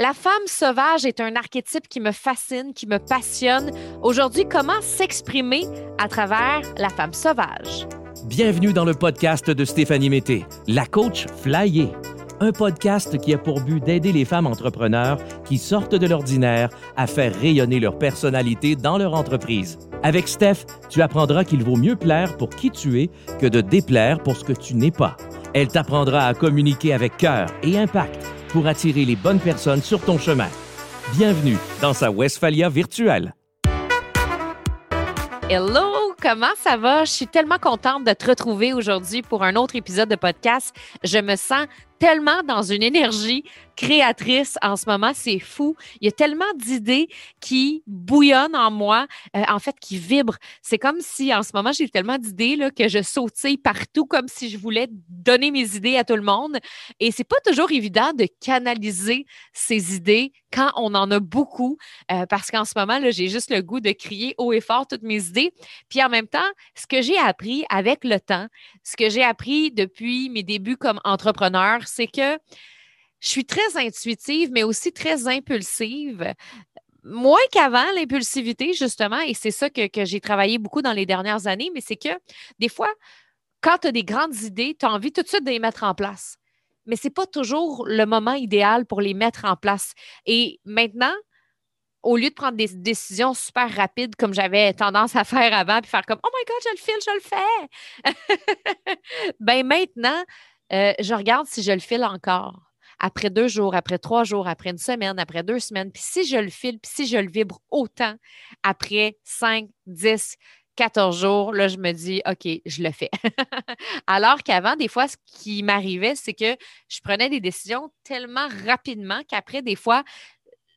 La femme sauvage est un archétype qui me fascine, qui me passionne. Aujourd'hui, comment s'exprimer à travers la femme sauvage? Bienvenue dans le podcast de Stéphanie Mété, la coach Flyer. Un podcast qui a pour but d'aider les femmes entrepreneurs qui sortent de l'ordinaire à faire rayonner leur personnalité dans leur entreprise. Avec Steph, tu apprendras qu'il vaut mieux plaire pour qui tu es que de déplaire pour ce que tu n'es pas. Elle t'apprendra à communiquer avec cœur et impact pour attirer les bonnes personnes sur ton chemin. Bienvenue dans sa Westphalia virtuelle. Hello, comment ça va? Je suis tellement contente de te retrouver aujourd'hui pour un autre épisode de podcast. Je me sens tellement dans une énergie créatrice en ce moment, c'est fou. Il y a tellement d'idées qui bouillonnent en moi, euh, en fait, qui vibrent. C'est comme si en ce moment, j'ai tellement d'idées que je sautille partout comme si je voulais donner mes idées à tout le monde. Et c'est pas toujours évident de canaliser ces idées quand on en a beaucoup, euh, parce qu'en ce moment, j'ai juste le goût de crier haut et fort toutes mes idées. Puis en même temps, ce que j'ai appris avec le temps, ce que j'ai appris depuis mes débuts comme entrepreneur, c'est que je suis très intuitive, mais aussi très impulsive. Moins qu'avant, l'impulsivité, justement, et c'est ça que, j'ai travaillé beaucoup dans les dernières années, mais c'est que des fois, quand tu as des grandes idées, tu as envie tout de suite de les mettre en place. Mais ce n'est pas toujours le moment idéal pour les mettre en place. Et maintenant, au lieu de prendre des décisions super rapides comme j'avais tendance à faire avant, puis faire comme Oh my God, je le file, je le fais. ben maintenant, euh, je regarde si je le file encore. Après deux jours, après trois jours, après une semaine, après deux semaines. Puis si je le file, puis si je le vibre autant après cinq, dix, 14 jours, là, je me dis, OK, je le fais. Alors qu'avant, des fois, ce qui m'arrivait, c'est que je prenais des décisions tellement rapidement qu'après, des fois,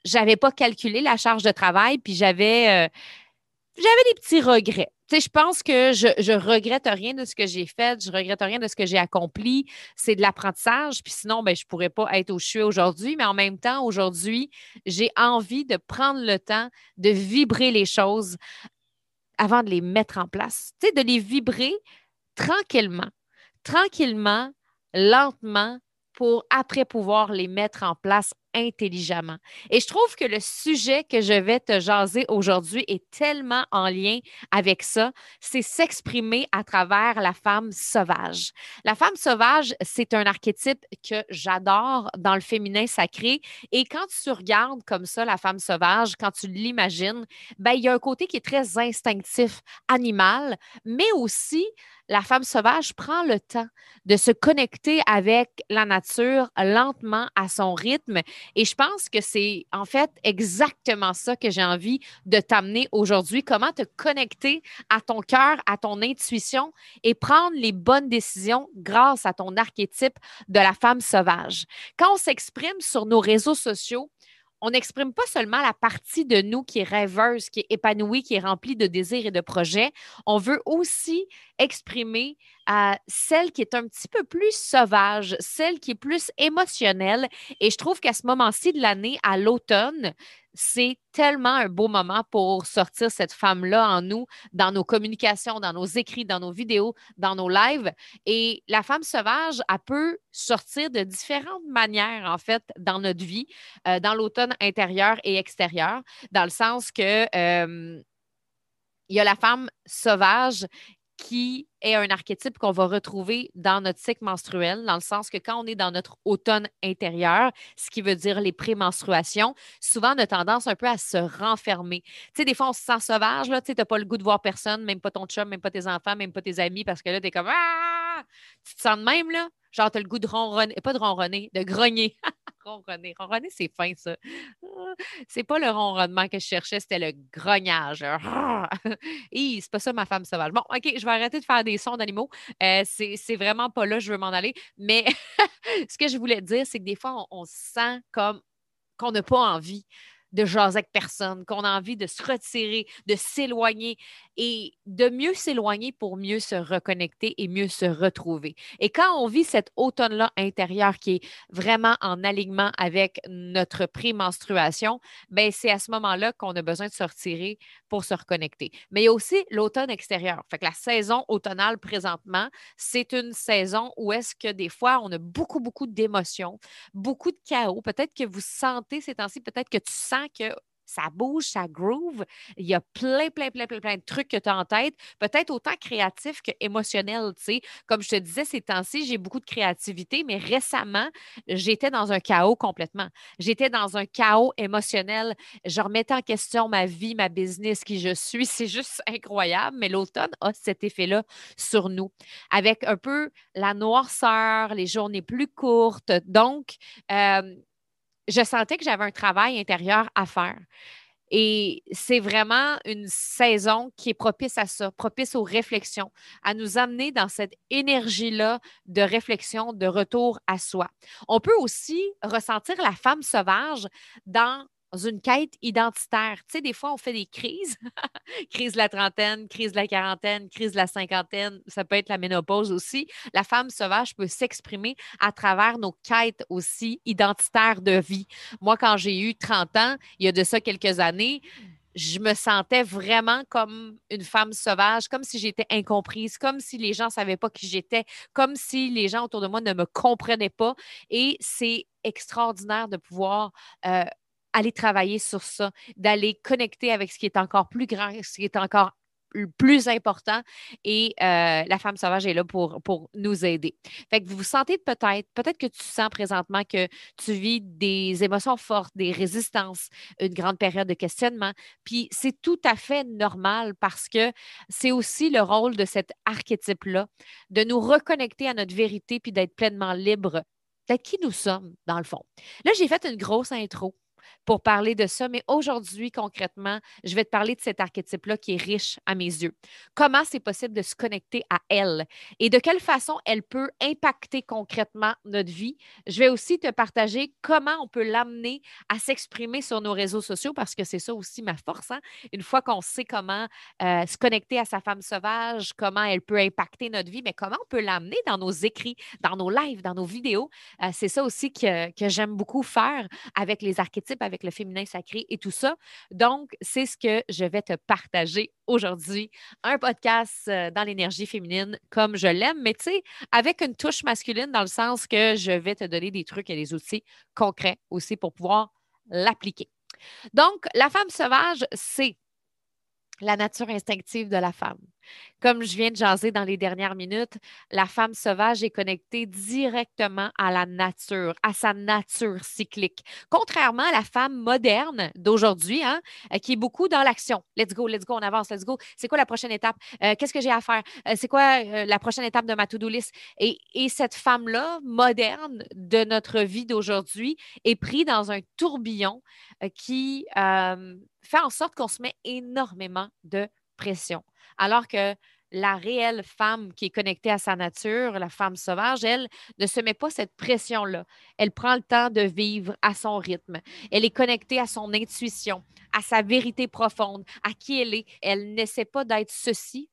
je n'avais pas calculé la charge de travail, puis j'avais, euh, j'avais des petits regrets sais, je pense que je, je regrette rien de ce que j'ai fait, je regrette rien de ce que j'ai accompli. C'est de l'apprentissage. Puis sinon, ben, je ne pourrais pas être où je aujourd'hui. Mais en même temps, aujourd'hui, j'ai envie de prendre le temps de vibrer les choses avant de les mettre en place. Tu de les vibrer tranquillement, tranquillement, lentement, pour après pouvoir les mettre en place intelligemment. Et je trouve que le sujet que je vais te jaser aujourd'hui est tellement en lien avec ça, c'est s'exprimer à travers la femme sauvage. La femme sauvage, c'est un archétype que j'adore dans le féminin sacré. Et quand tu regardes comme ça la femme sauvage, quand tu l'imagines, ben, il y a un côté qui est très instinctif, animal, mais aussi la femme sauvage prend le temps de se connecter avec la nature lentement à son rythme. Et je pense que c'est en fait exactement ça que j'ai envie de t'amener aujourd'hui. Comment te connecter à ton cœur, à ton intuition et prendre les bonnes décisions grâce à ton archétype de la femme sauvage. Quand on s'exprime sur nos réseaux sociaux, on n'exprime pas seulement la partie de nous qui est rêveuse, qui est épanouie, qui est remplie de désirs et de projets. On veut aussi exprimer euh, celle qui est un petit peu plus sauvage, celle qui est plus émotionnelle. Et je trouve qu'à ce moment-ci de l'année, à l'automne, c'est tellement un beau moment pour sortir cette femme-là en nous, dans nos communications, dans nos écrits, dans nos vidéos, dans nos lives. Et la femme sauvage, elle peut sortir de différentes manières, en fait, dans notre vie, euh, dans l'automne intérieur et extérieur, dans le sens que... Euh, il y a la femme sauvage qui est un archétype qu'on va retrouver dans notre cycle menstruel, dans le sens que quand on est dans notre automne intérieur, ce qui veut dire les prémenstruations, souvent on a tendance un peu à se renfermer. Tu sais, des fois, on se sent sauvage, tu n'as pas le goût de voir personne, même pas ton chum, même pas tes enfants, même pas tes amis, parce que là, tu es comme Ah! Tu te sens de même, là? Genre, tu as le goût de ronronner, pas de ronronner, de grogner. ronronner. Ronronner, c'est fin, ça. C'est pas le ronronnement que je cherchais, c'était le grognage. c'est pas ça ma femme sauvage. Bon, OK, je vais arrêter de faire des sons d'animaux. Euh, c'est vraiment pas là, je veux m'en aller. Mais ce que je voulais dire, c'est que des fois, on, on sent comme qu'on n'a pas envie de jaser avec personne, qu'on a envie de se retirer, de s'éloigner et de mieux s'éloigner pour mieux se reconnecter et mieux se retrouver. Et quand on vit cet automne-là intérieur qui est vraiment en alignement avec notre prémenstruation, ben c'est à ce moment-là qu'on a besoin de se retirer pour se reconnecter. Mais il y a aussi l'automne extérieur. Fait que la saison automnale présentement, c'est une saison où est-ce que des fois on a beaucoup, beaucoup d'émotions, beaucoup de chaos. Peut-être que vous sentez ces temps-ci, peut-être que tu sens que ça bouge, ça groove. Il y a plein, plein, plein, plein, plein de trucs que tu as en tête, peut-être autant créatifs que émotionnels. Comme je te disais, ces temps-ci, j'ai beaucoup de créativité, mais récemment, j'étais dans un chaos complètement. J'étais dans un chaos émotionnel. Je remettais en question ma vie, ma business, qui je suis. C'est juste incroyable, mais l'automne a cet effet-là sur nous, avec un peu la noirceur, les journées plus courtes. Donc, euh, je sentais que j'avais un travail intérieur à faire. Et c'est vraiment une saison qui est propice à ça, propice aux réflexions, à nous amener dans cette énergie-là de réflexion, de retour à soi. On peut aussi ressentir la femme sauvage dans une quête identitaire. Tu sais, des fois, on fait des crises. crise de la trentaine, crise de la quarantaine, crise de la cinquantaine. Ça peut être la ménopause aussi. La femme sauvage peut s'exprimer à travers nos quêtes aussi identitaires de vie. Moi, quand j'ai eu 30 ans, il y a de ça quelques années, je me sentais vraiment comme une femme sauvage, comme si j'étais incomprise, comme si les gens ne savaient pas qui j'étais, comme si les gens autour de moi ne me comprenaient pas. Et c'est extraordinaire de pouvoir euh, aller travailler sur ça, d'aller connecter avec ce qui est encore plus grand, ce qui est encore plus important et euh, la femme sauvage est là pour, pour nous aider. Fait que vous vous sentez peut-être, peut-être que tu sens présentement que tu vis des émotions fortes, des résistances, une grande période de questionnement. Puis c'est tout à fait normal parce que c'est aussi le rôle de cet archétype-là, de nous reconnecter à notre vérité puis d'être pleinement libre d'être qui nous sommes, dans le fond. Là, j'ai fait une grosse intro pour parler de ça, mais aujourd'hui, concrètement, je vais te parler de cet archétype-là qui est riche à mes yeux. Comment c'est possible de se connecter à elle et de quelle façon elle peut impacter concrètement notre vie? Je vais aussi te partager comment on peut l'amener à s'exprimer sur nos réseaux sociaux parce que c'est ça aussi ma force. Hein. Une fois qu'on sait comment euh, se connecter à sa femme sauvage, comment elle peut impacter notre vie, mais comment on peut l'amener dans nos écrits, dans nos lives, dans nos vidéos. Euh, c'est ça aussi que, que j'aime beaucoup faire avec les archétypes, avec le féminin sacré et tout ça. Donc, c'est ce que je vais te partager aujourd'hui. Un podcast euh, dans l'énergie féminine comme je l'aime, mais tu sais, avec une touche masculine dans le sens que je vais te donner des trucs et des outils concrets aussi pour pouvoir l'appliquer. Donc, la femme sauvage, c'est la nature instinctive de la femme. Comme je viens de jaser dans les dernières minutes, la femme sauvage est connectée directement à la nature, à sa nature cyclique. Contrairement à la femme moderne d'aujourd'hui, hein, euh, qui est beaucoup dans l'action. Let's go, let's go, on avance, let's go. C'est quoi la prochaine étape? Euh, qu'est-ce que j'ai à faire? Euh, c'est quoi la prochaine étape de ma to-do list? Et, et cette femme-là, moderne de notre vie d'aujourd'hui, est prise dans un tourbillon qui fait en sorte qu'on se met énormément de pression. Alors que la réelle femme qui est connectée à sa nature, la femme sauvage, elle ne se met pas cette pression-là. Elle prend le temps de vivre à son rythme. Elle est connectée à son intuition, à sa vérité profonde, à qui elle est. Elle n'essaie pas d'être ceci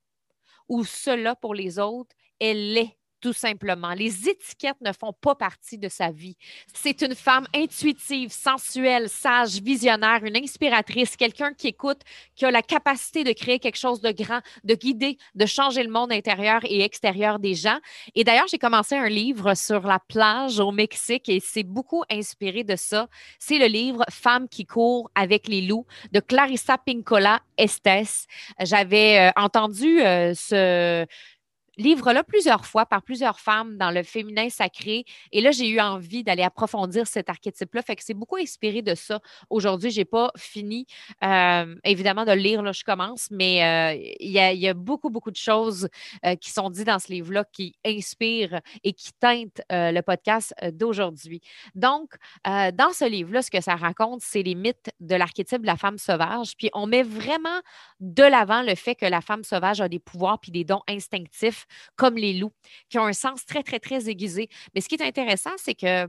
ou cela pour les autres. Elle est tout simplement. Les étiquettes ne font pas partie de sa vie. C'est une femme intuitive, sensuelle, sage, visionnaire, une inspiratrice, quelqu'un qui écoute, qui a la capacité de créer quelque chose de grand, de guider, de changer le monde intérieur et extérieur des gens. Et d'ailleurs, j'ai commencé un livre sur la plage au Mexique et c'est beaucoup inspiré de ça. C'est le livre Femmes qui courent avec les loups de Clarissa Pincola Estes. J'avais euh, entendu euh, ce livre-là plusieurs fois par plusieurs femmes dans le féminin sacré. Et là, j'ai eu envie d'aller approfondir cet archétype-là. Fait que c'est beaucoup inspiré de ça. Aujourd'hui, je n'ai pas fini, euh, évidemment, de le lire. Là, je commence, mais euh, il y, a beaucoup, beaucoup de choses euh, qui sont dites dans ce livre-là qui inspirent et qui teintent le podcast d'aujourd'hui. Donc, dans ce livre-là, ce que ça raconte, c'est les mythes de l'archétype de la femme sauvage. Puis, on met vraiment de l'avant le fait que la femme sauvage a des pouvoirs puis des dons instinctifs comme les loups, qui ont un sens très, très, très aiguisé. Mais ce qui est intéressant, c'est que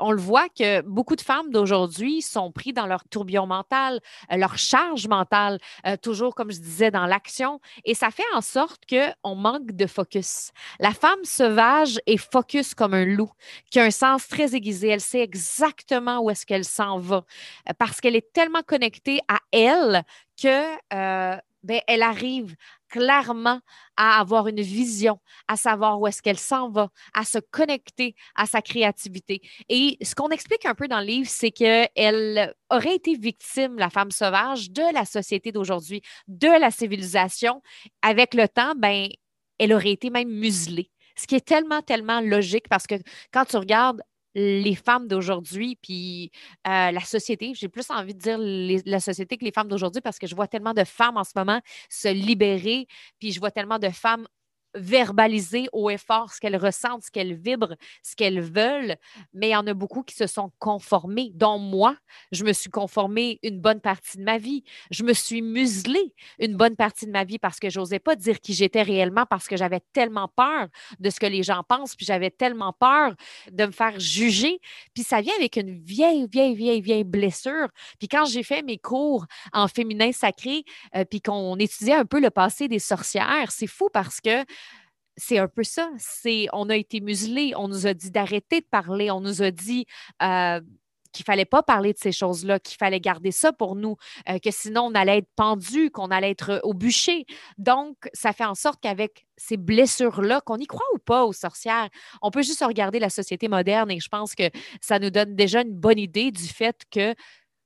on le voit que beaucoup de femmes d'aujourd'hui sont prises dans leur tourbillon mental, euh, leur charge mentale, euh, toujours, comme je disais, dans l'action. Et ça fait en sorte qu'on manque de focus. La femme sauvage est focus comme un loup, qui a un sens très aiguisé. Elle sait exactement où est-ce qu'elle s'en va parce qu'elle est tellement connectée à elle que ben, elle arrive clairement à avoir une vision, à savoir où est-ce qu'elle s'en va, à se connecter à sa créativité. Et ce qu'on explique un peu dans le livre, c'est qu'elle aurait été victime, la femme sauvage, de la société d'aujourd'hui, de la civilisation. Avec le temps, ben, elle aurait été même muselée. Ce qui est tellement, tellement logique parce que quand tu regardes les femmes d'aujourd'hui, puis la société. J'ai plus envie de dire la société que les femmes d'aujourd'hui parce que je vois tellement de femmes en ce moment se libérer, puis je vois tellement de femmes verbaliser au effort ce qu'elles ressentent, ce qu'elles vibrent, ce qu'elles veulent, mais il y en a beaucoup qui se sont conformés, dont moi, je me suis conformée une bonne partie de ma vie. Je me suis muselée une bonne partie de ma vie parce que j'osais pas dire qui j'étais réellement parce que j'avais tellement peur de ce que les gens pensent, puis j'avais tellement peur de me faire juger. Puis ça vient avec une vieille, vieille, vieille, vieille blessure. Puis quand j'ai fait mes cours en féminin sacré, euh, puis qu'on étudiait un peu le passé des sorcières, c'est fou parce que c'est un peu ça. C'est, on a été muselés, on nous a dit d'arrêter de parler, on nous a dit euh, qu'il fallait pas parler de ces choses-là, qu'il fallait garder ça pour nous, euh, que sinon on allait être pendu, qu'on allait être au bûcher. Donc, ça fait en sorte qu'avec ces blessures-là, qu'on y croit ou pas aux sorcières, on peut juste regarder la société moderne et je pense que ça nous donne déjà une bonne idée du fait que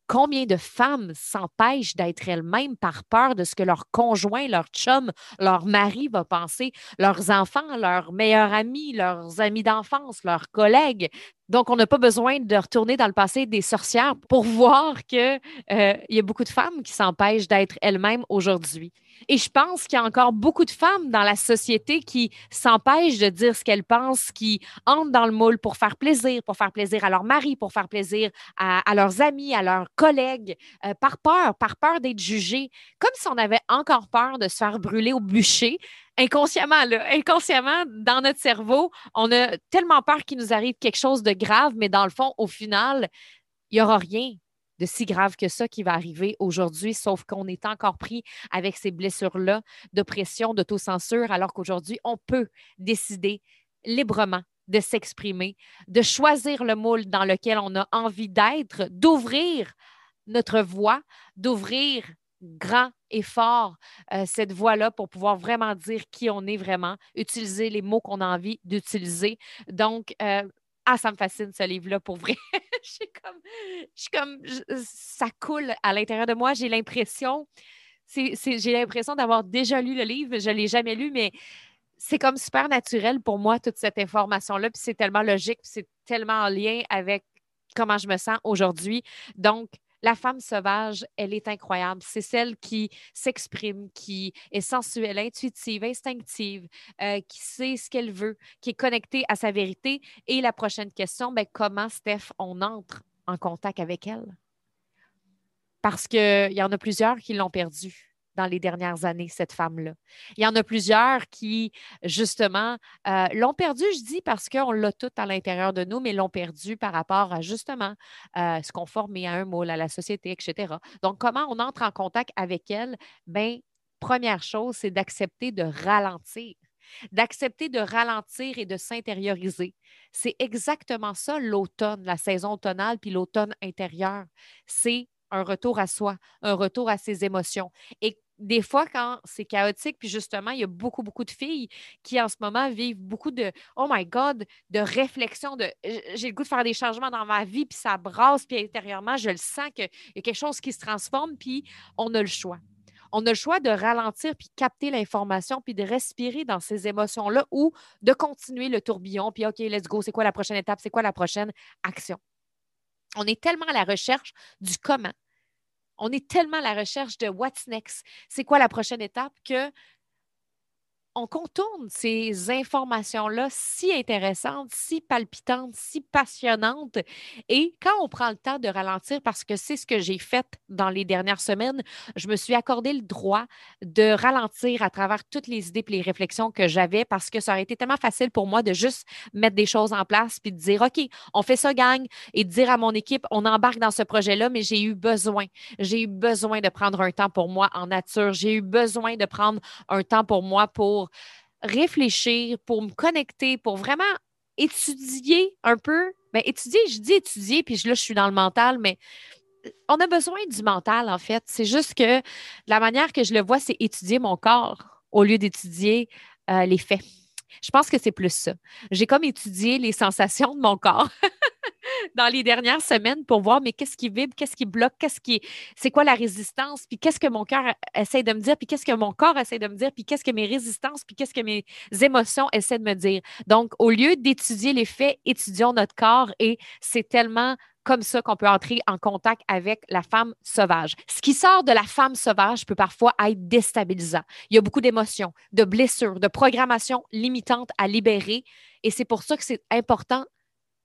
Combien de femmes s'empêchent d'être elles-mêmes par peur de ce que leur conjoint, leur chum, leur mari va penser, leurs enfants, leurs meilleurs amis, leurs amis d'enfance, leurs collègues? Donc, on n'a pas besoin de retourner dans le passé des sorcières pour voir qu'il euh, y a beaucoup de femmes qui s'empêchent d'être elles-mêmes aujourd'hui. Et je pense qu'il y a encore beaucoup de femmes dans la société qui s'empêchent de dire ce qu'elles pensent, qui entrent dans le moule pour faire plaisir, pour faire plaisir à leur mari, pour faire plaisir à, leurs amis, à leurs collègues, euh, par peur, par peur d'être jugées, comme si on avait encore peur de se faire brûler au bûcher. Inconsciemment, là, inconsciemment, dans notre cerveau, on a tellement peur qu'il nous arrive quelque chose de grave, mais dans le fond, au final, il n'y aura rien de si grave que ça qui va arriver aujourd'hui, sauf qu'on est encore pris avec ces blessures-là d'oppression, d'autocensure, alors qu'aujourd'hui, on peut décider librement de s'exprimer, de choisir le moule dans lequel on a envie d'être, d'ouvrir notre voix, d'ouvrir grand et fort euh, cette voix-là pour pouvoir vraiment dire qui on est vraiment, utiliser les mots qu'on a envie d'utiliser. Donc, euh, ah, ça me fascine ce livre-là pour vrai. je comme, je comme, ça coule à l'intérieur de moi. J'ai l'impression, j'ai l'impression d'avoir déjà lu le livre. Je ne l'ai jamais lu, mais c'est comme super naturel pour moi, toute cette information-là. Puis c'est tellement logique, c'est tellement en lien avec comment je me sens aujourd'hui. Donc, la femme sauvage, elle est incroyable. C'est celle qui s'exprime, qui est sensuelle, intuitive, instinctive, euh, qui sait ce qu'elle veut, qui est connectée à sa vérité. Et la prochaine question, ben, comment, Steph, on entre en contact avec elle? Parce qu'il y en a plusieurs qui l'ont perdue dans les dernières années, cette femme-là. Il y en a plusieurs qui, justement, euh, l'ont perdu, je dis, parce qu'on l'a tout à l'intérieur de nous, mais l'ont perdu par rapport à, justement, euh, se conformer à un moule, à la société, etc. Donc, comment on entre en contact avec elle? Bien, première chose, c'est d'accepter de ralentir d'accepter de ralentir et de s'intérioriser. C'est exactement ça l'automne, la saison automnale, puis l'automne intérieur. C'est un retour à soi, un retour à ses émotions. Et des fois, quand c'est chaotique, puis justement, il y a beaucoup, beaucoup de filles qui en ce moment vivent beaucoup de Oh my God, de réflexion, de j'ai le goût de faire des changements dans ma vie, puis ça brasse, puis intérieurement, je le sens qu'il y a quelque chose qui se transforme, puis on a le choix. On a le choix de ralentir, puis capter l'information, puis de respirer dans ces émotions-là ou de continuer le tourbillon, puis OK, let's go, c'est quoi la prochaine étape, c'est quoi la prochaine action? On est tellement à la recherche du comment on est tellement à la recherche de what's next, c'est quoi la prochaine étape que on contourne ces informations-là si intéressantes, si palpitantes, si passionnantes. Et quand on prend le temps de ralentir, parce que c'est ce que j'ai fait dans les dernières semaines, je me suis accordé le droit de ralentir à travers toutes les idées et les réflexions que j'avais parce que ça aurait été tellement facile pour moi de juste mettre des choses en place puis de dire, OK, on fait ça, gang, et de dire à mon équipe, on embarque dans ce projet-là, mais j'ai eu besoin, j'ai eu besoin de prendre un temps pour moi en nature, j'ai eu besoin de prendre un temps pour moi pour réfléchir, pour me connecter, pour vraiment étudier un peu. Bien, étudier, je dis étudier, puis là, je suis dans le mental, mais on a besoin du mental, en fait. C'est juste que la manière que je le vois, c'est étudier mon corps au lieu d'étudier euh, les faits. Je pense que c'est plus ça. J'ai comme étudié les sensations de mon corps dans les dernières semaines pour voir mais qu'est-ce qui vibre, qu'est-ce qui bloque, qu'est-ce qui c'est quoi la résistance, puis qu'est-ce que mon cœur essaie de me dire, puis qu'est-ce que mon corps essaie de me dire, puis qu'est-ce que mes résistances, puis qu'est-ce que mes émotions essaient de me dire. Donc au lieu d'étudier les faits, étudions notre corps et c'est tellement comme ça qu'on peut entrer en contact avec la femme sauvage. Ce qui sort de la femme sauvage peut parfois être déstabilisant. Il y a beaucoup d'émotions, de blessures, de programmations limitantes à libérer. Et c'est pour ça que c'est important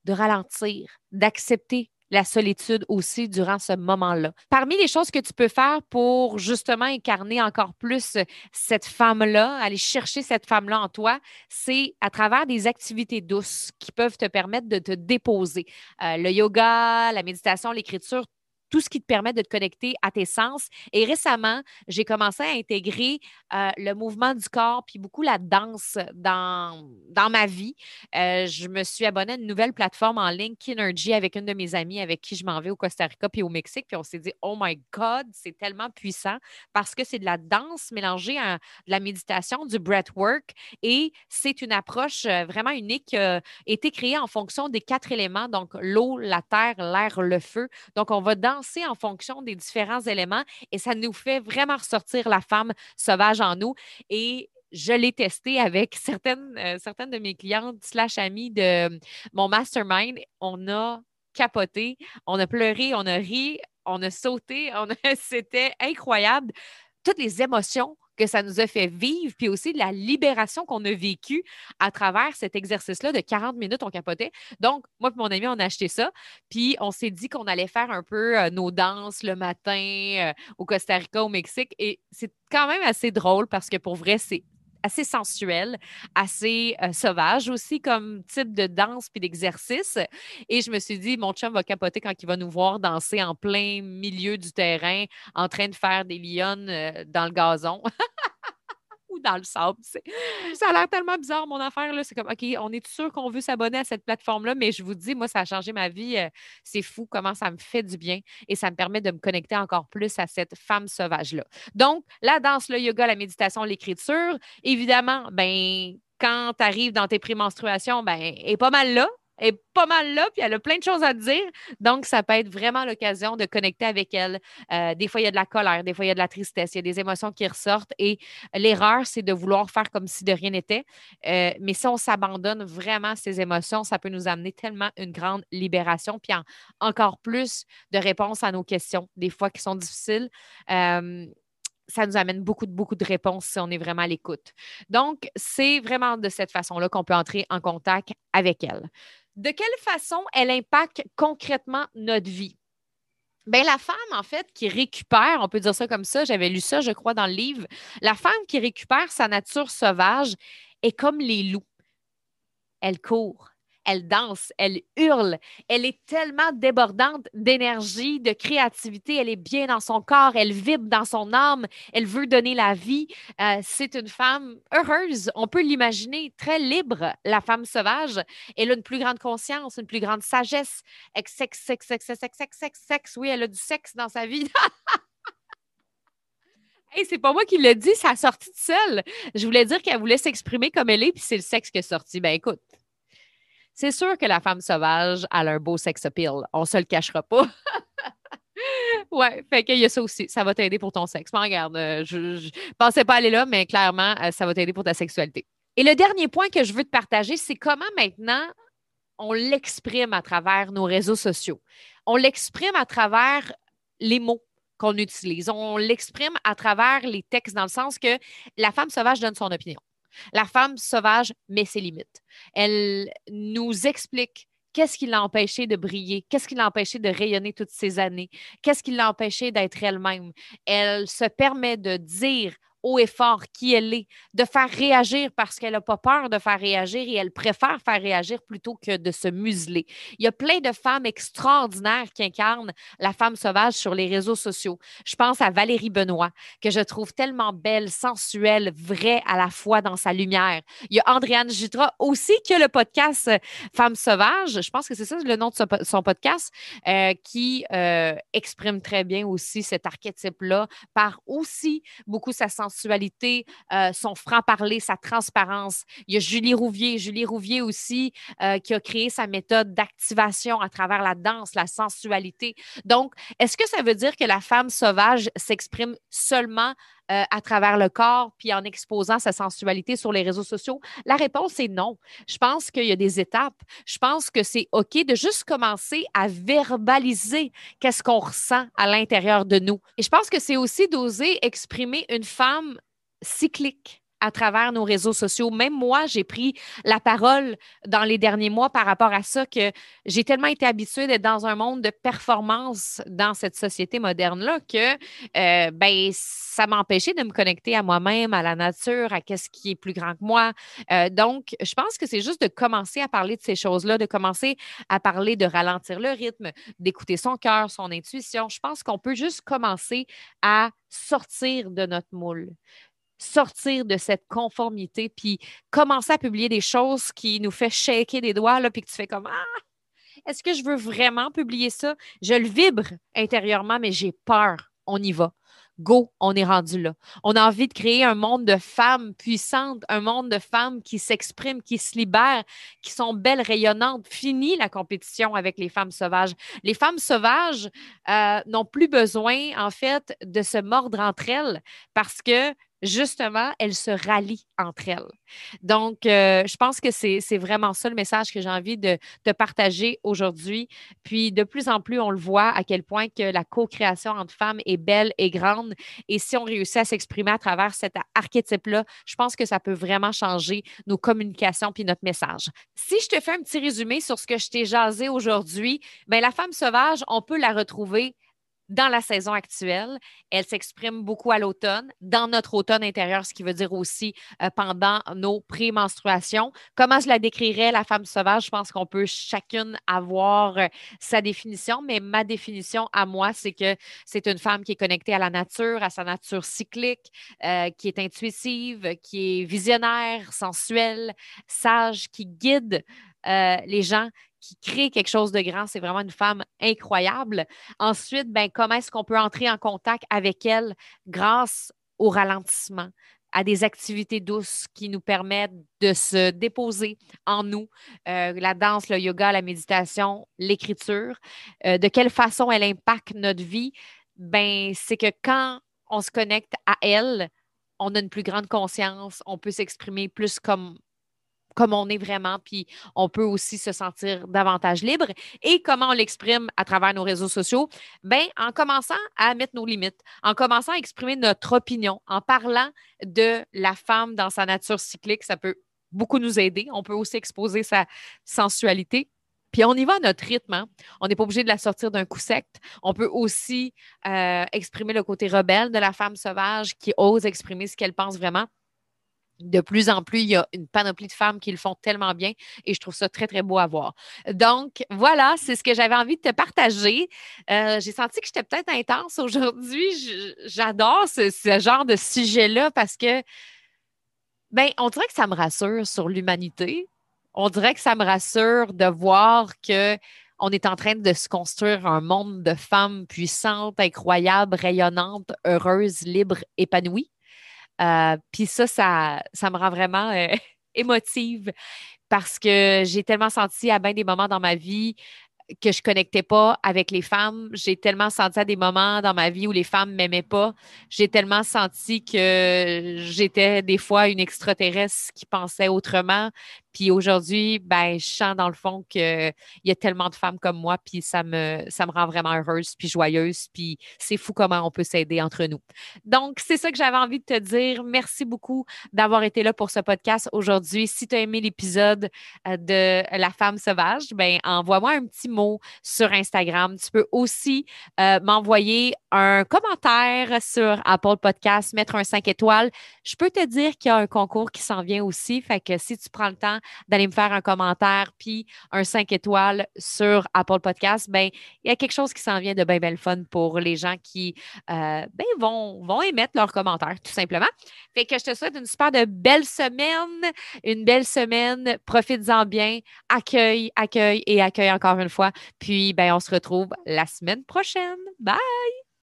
de ralentir, d'accepter la solitude aussi durant ce moment-là. Parmi les choses que tu peux faire pour justement incarner encore plus cette femme-là, aller chercher cette femme-là en toi, c'est à travers des activités douces qui peuvent te permettre de te déposer. Euh, le yoga, la méditation, l'écriture, tout ce qui te permet de te connecter à tes sens. Et récemment, j'ai commencé à intégrer euh, le mouvement du corps puis beaucoup la danse dans, dans ma vie. Euh, je me suis abonnée à une nouvelle plateforme en ligne, Kinergy, avec une de mes amies avec qui je m'en vais au Costa Rica puis au Mexique. Puis on s'est dit, oh my God, c'est tellement puissant parce que c'est de la danse mélangée à de la méditation, du breathwork. Et c'est une approche euh, vraiment unique qui a été créée en fonction des quatre éléments, donc l'eau, la terre, l'air, le feu. Donc, on va danser en fonction des différents éléments et ça nous fait vraiment ressortir la femme sauvage en nous. Et je l'ai testé avec certaines, euh, certaines de mes clientes slash amies de mon mastermind. On a capoté, on a pleuré, on a ri, on a sauté, on c'était incroyable. Toutes les émotions que ça nous a fait vivre, puis aussi la libération qu'on a vécue à travers cet exercice-là de 40 minutes, on capotait. Donc, moi et mon ami, on a acheté ça, puis on s'est dit qu'on allait faire un peu euh, nos danses le matin euh, au Costa Rica, au Mexique, et c'est quand même assez drôle parce que pour vrai, c'est assez sensuel, assez euh, sauvage aussi comme type de danse puis d'exercice. Et je me suis dit, mon chum va capoter quand il va nous voir danser en plein milieu du terrain en train de faire des lionnes euh, dans le gazon. dans le sable. Ça a l'air tellement bizarre, mon affaire. C'est comme, OK, on est sûr qu'on veut s'abonner à cette plateforme-là, mais je vous dis, moi, ça a changé ma vie. Euh, c'est fou comment ça me fait du bien et ça me permet de me connecter encore plus à cette femme sauvage-là. Donc, la danse, le yoga, la méditation, l'écriture, évidemment, ben, quand tu arrives dans tes prémenstruations, ben, est pas mal là est pas mal là, puis elle a plein de choses à dire. Donc, ça peut être vraiment l'occasion de connecter avec elle. Euh, des fois, il y a de la colère, des fois, il y a de la tristesse, il y a des émotions qui ressortent. Et l'erreur, c'est de vouloir faire comme si de rien n'était. Euh, mais si on s'abandonne vraiment à ces émotions, ça peut nous amener tellement une grande libération, puis encore plus de réponses à nos questions, des fois qui sont difficiles. Euh, ça nous amène beaucoup, beaucoup de réponses si on est vraiment à l'écoute. Donc, c'est vraiment de cette façon-là qu'on peut entrer en contact avec elle. De quelle façon elle impacte concrètement notre vie? Bien, la femme, en fait, qui récupère, on peut dire ça comme ça, j'avais lu ça, je crois, dans le livre, la femme qui récupère sa nature sauvage est comme les loups. Elle court, elle danse, elle hurle, elle est tellement débordante d'énergie, de créativité, elle est bien dans son corps, elle vibre dans son âme, elle veut donner la vie. Euh, c'est une femme heureuse, on peut l'imaginer très libre, la femme sauvage. Elle a une plus grande conscience, une plus grande sagesse. Sexe, sexe, sexe, sexe, sexe, sexe, sexe. Oui, elle a du sexe dans sa vie. Hey, c'est pas moi qui l'ai dit, ça a sorti de seule. Je voulais dire qu'elle voulait s'exprimer comme elle est, puis c'est le sexe qui est sorti. Ben écoute, c'est sûr que la femme sauvage a un beau sex appeal. On se le cachera pas. ouais, fait y a ça aussi. Ça va t'aider pour ton sexe. Mais regarde, euh, je, ne pensais pas aller là, mais clairement, euh, ça va t'aider pour ta sexualité. Et le dernier point que je veux te partager, c'est comment maintenant on l'exprime à travers nos réseaux sociaux. On l'exprime à travers les mots qu'on utilise. On l'exprime à travers les textes dans le sens que la femme sauvage donne son opinion. La femme sauvage met ses limites. Elle nous explique qu'est-ce qui l'a empêché de briller, qu'est-ce qui l'a empêché de rayonner toutes ces années, qu'est-ce qui l'a empêché d'être elle-même. Elle se permet de dire haut et fort qui elle est, de faire réagir parce qu'elle n'a pas peur de faire réagir et elle préfère faire réagir plutôt que de se museler. Il y a plein de femmes extraordinaires qui incarnent la femme sauvage sur les réseaux sociaux. Je pense à Valérie Benoît, que je trouve tellement belle, sensuelle, vraie à la fois dans sa lumière. Il y a Andréane Jutra aussi qui a le podcast Femme sauvage, je pense que c'est ça le nom de son podcast, euh, qui euh, exprime très bien aussi cet archétype-là par aussi beaucoup sa sensibilité sensualité, euh, son franc-parler, sa transparence. Il y a Julie Rouvier, Julie Rouvier aussi, euh, qui a créé sa méthode d'activation à travers la danse, la sensualité. Donc, est-ce que ça veut dire que la femme sauvage s'exprime seulement euh, à travers le corps, puis en exposant sa sensualité sur les réseaux sociaux? La réponse est non. Je pense qu'il y a des étapes. Je pense que c'est OK de juste commencer à verbaliser qu'est-ce qu'on ressent à l'intérieur de nous. Et je pense que c'est aussi d'oser exprimer une femme cyclique à travers nos réseaux sociaux. Même moi, j'ai pris la parole dans les derniers mois par rapport à ça que j'ai tellement été habituée d'être dans un monde de performance dans cette société moderne-là que euh, ben, ça m'a empêché de me connecter à moi-même, à la nature, à qu'est-ce qui est plus grand que moi. Euh, donc, je pense que c'est juste de commencer à parler de ces choses-là, de commencer à parler de ralentir le rythme, d'écouter son cœur, son intuition. Je pense qu'on peut juste commencer à sortir de notre moule sortir de cette conformité, puis commencer à publier des choses qui nous fait shaker des doigts, là, puis que tu fais comme Ah, est-ce que je veux vraiment publier ça? Je le vibre intérieurement, mais j'ai peur. On y va. Go, on est rendu là. On a envie de créer un monde de femmes puissantes, un monde de femmes qui s'expriment, qui se libèrent, qui sont belles, rayonnantes. Fini la compétition avec les femmes sauvages. Les femmes sauvages euh, n'ont plus besoin, en fait, de se mordre entre elles parce que justement, elles se rallient entre elles. Donc, euh, je pense que c'est vraiment ça le message que j'ai envie de, te partager aujourd'hui. Puis, de plus en plus, on le voit à quel point que la co-création entre femmes est belle et grande. Et si on réussit à s'exprimer à travers cet archétype-là, je pense que ça peut vraiment changer nos communications puis notre message. Si je te fais un petit résumé sur ce que je t'ai jasé aujourd'hui, bien, la femme sauvage, on peut la retrouver dans la saison actuelle. Elle s'exprime beaucoup à l'automne, dans notre automne intérieur, ce qui veut dire aussi euh, pendant nos pré-menstruations. Comment je la décrirais, la femme sauvage? Je pense qu'on peut chacune avoir euh, sa définition, mais ma définition à moi, c'est que c'est une femme qui est connectée à la nature, à sa nature cyclique, euh, qui est intuitive, qui est visionnaire, sensuelle, sage, qui guide les gens qui crée quelque chose de grand. C'est vraiment une femme incroyable. Ensuite, ben, comment est-ce qu'on peut entrer en contact avec elle grâce au ralentissement, à des activités douces qui nous permettent de se déposer en nous, euh, la danse, le yoga, la méditation, l'écriture. Euh, de quelle façon elle impacte notre vie? Ben, c'est que quand on se connecte à elle, on a une plus grande conscience, on peut s'exprimer plus comme comme on est vraiment, puis on peut aussi se sentir davantage libre. Et comment on l'exprime à travers nos réseaux sociaux? Bien, en commençant à mettre nos limites, en commençant à exprimer notre opinion, en parlant de la femme dans sa nature cyclique, ça peut beaucoup nous aider. On peut aussi exposer sa sensualité. Puis on y va à notre rythme. Hein. On n'est pas obligé de la sortir d'un coup sec. On peut aussi euh, exprimer le côté rebelle de la femme sauvage qui ose exprimer ce qu'elle pense vraiment de plus en plus, il y a une panoplie de femmes qui le font tellement bien et je trouve ça très, très beau à voir. Donc, voilà, c'est ce que j'avais envie de te partager. Euh, j'ai senti que j'étais peut-être intense aujourd'hui. J'adore ce, genre de sujet-là parce que, ben, on dirait que ça me rassure sur l'humanité. On dirait que ça me rassure de voir que on est en train de se construire un monde de femmes puissantes, incroyables, rayonnantes, heureuses, libres, épanouies. Euh, puis ça, ça, me rend vraiment euh, émotive parce que j'ai tellement senti à bien des moments dans ma vie que je connectais pas avec les femmes. J'ai tellement senti à des moments dans ma vie où les femmes m'aimaient pas. J'ai tellement senti que j'étais des fois une extraterrestre qui pensait autrement. Puis aujourd'hui, ben, je sens dans le fond qu'il y a tellement de femmes comme moi, puis ça me, ça me rend vraiment heureuse, puis joyeuse, puis c'est fou comment on peut s'aider entre nous. Donc, c'est ça que j'avais envie de te dire. Merci beaucoup d'avoir été là pour ce podcast aujourd'hui. Si tu as aimé l'épisode euh, de La femme sauvage, ben, envoie-moi un petit mot sur Instagram. Tu peux aussi euh, m'envoyer un commentaire sur Apple Podcast, mettre un 5 étoiles. Je peux te dire qu'il y a un concours qui s'en vient aussi. Fait que si tu prends le temps d'aller me faire un commentaire puis un 5 étoiles sur Apple Podcast, ben il y a quelque chose qui s'en vient de bien, bien fun pour les gens qui euh, ben, vont, vont émettre leurs commentaires, tout simplement. Fait que je te souhaite une super de belle semaine, une belle semaine. Profites-en bien. Accueille, accueille et accueille encore une fois. Puis, ben, on se retrouve la semaine prochaine. Bye!